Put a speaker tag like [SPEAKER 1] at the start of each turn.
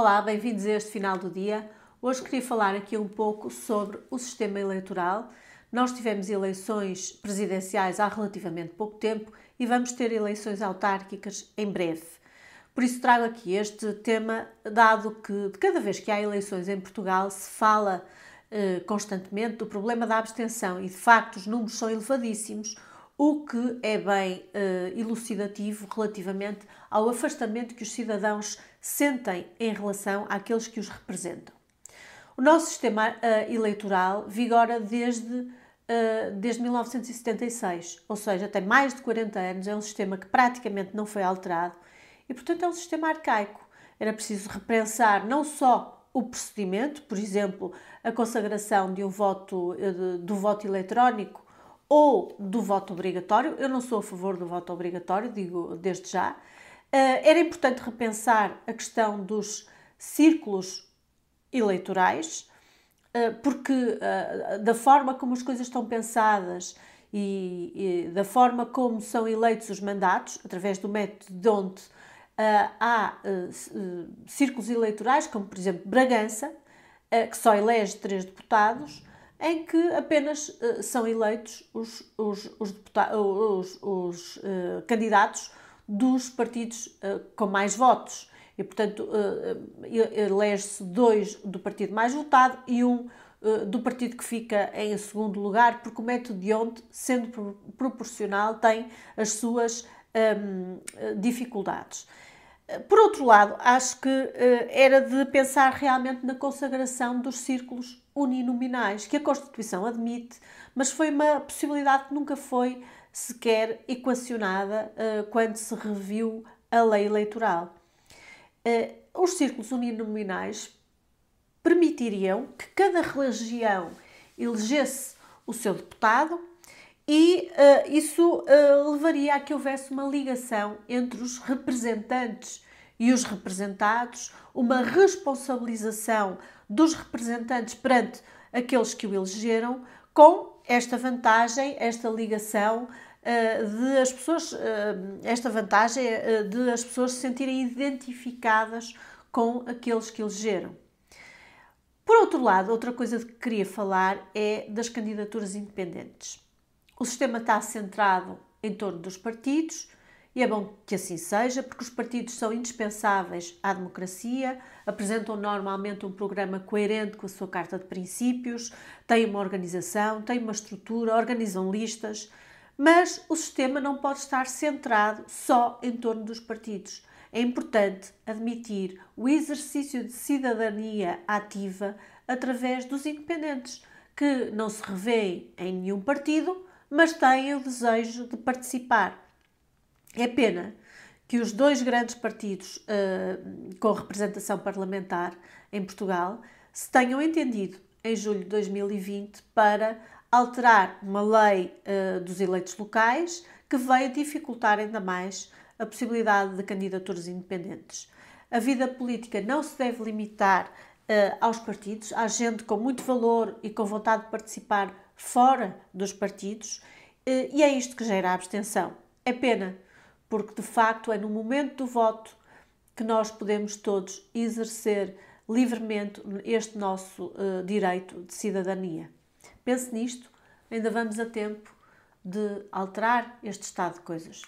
[SPEAKER 1] Olá, bem-vindos a este final do dia. Hoje queria falar aqui um pouco sobre o sistema eleitoral. Nós tivemos eleições presidenciais há relativamente pouco tempo e vamos ter eleições autárquicas em breve. Por isso trago aqui este tema, dado que de cada vez que há eleições em Portugal se fala eh, constantemente do problema da abstenção e de facto os números são elevadíssimos, o que é bem uh, elucidativo relativamente ao afastamento que os cidadãos sentem em relação àqueles que os representam. O nosso sistema uh, eleitoral vigora desde, uh, desde 1976, ou seja, tem mais de 40 anos, é um sistema que praticamente não foi alterado e, portanto, é um sistema arcaico. Era preciso repensar não só o procedimento, por exemplo, a consagração de um voto, do voto eletrónico ou do voto obrigatório. Eu não sou a favor do voto obrigatório, digo desde já. Eh, era importante repensar a questão dos círculos eleitorais, eh, porque eh, da forma como as coisas estão pensadas e, da forma como são eleitos os mandatos, através do método de onde há círculos eleitorais, como por exemplo Bragança, que só elege três deputados, em que apenas uh, são eleitos os, os, os, os, os uh, candidatos dos partidos uh, com mais votos. E, portanto, elege-se dois do partido mais votado e um do partido que fica em segundo lugar, porque o método de onde, sendo proporcional, tem as suas um, dificuldades. Por outro lado, acho que era de pensar realmente na consagração dos círculos uninominais, que a Constituição admite, mas foi uma possibilidade que nunca foi sequer equacionada uh, quando se reviu a lei eleitoral. Uh, os círculos uninominais permitiriam que cada região elegesse o seu deputado e uh, isso levaria a que houvesse uma ligação entre os representantes e os representados, uma responsabilização dos representantes perante aqueles que o elegeram, com esta vantagem, esta ligação uh, de as pessoas, uh, esta vantagem uh, de as pessoas se sentirem identificadas com aqueles que elegeram. Por outro lado, outra coisa de que queria falar é das candidaturas independentes. O sistema está centrado em torno dos partidos, e é bom que assim seja, porque os partidos são indispensáveis à democracia, apresentam normalmente um programa coerente com a sua carta de princípios, têm uma organização, têm uma estrutura, organizam listas, mas o sistema não pode estar centrado só em torno dos partidos. É importante admitir o exercício de cidadania ativa através dos independentes, que não se revêem em nenhum partido, mas têm o desejo de participar é pena que os dois grandes partidos uh, com representação parlamentar em Portugal se tenham entendido em julho de 2020 para alterar uma lei uh, dos eleitos locais que veio dificultar ainda mais a possibilidade de candidaturas independentes. A vida política não se deve limitar uh, aos partidos, há gente com muito valor e com vontade de participar fora dos partidos, e é isto que gera a abstenção. É pena porque de facto é no momento do voto que nós podemos todos exercer livremente este nosso uh, direito de cidadania. Pense nisto, ainda vamos a tempo de alterar este estado de coisas.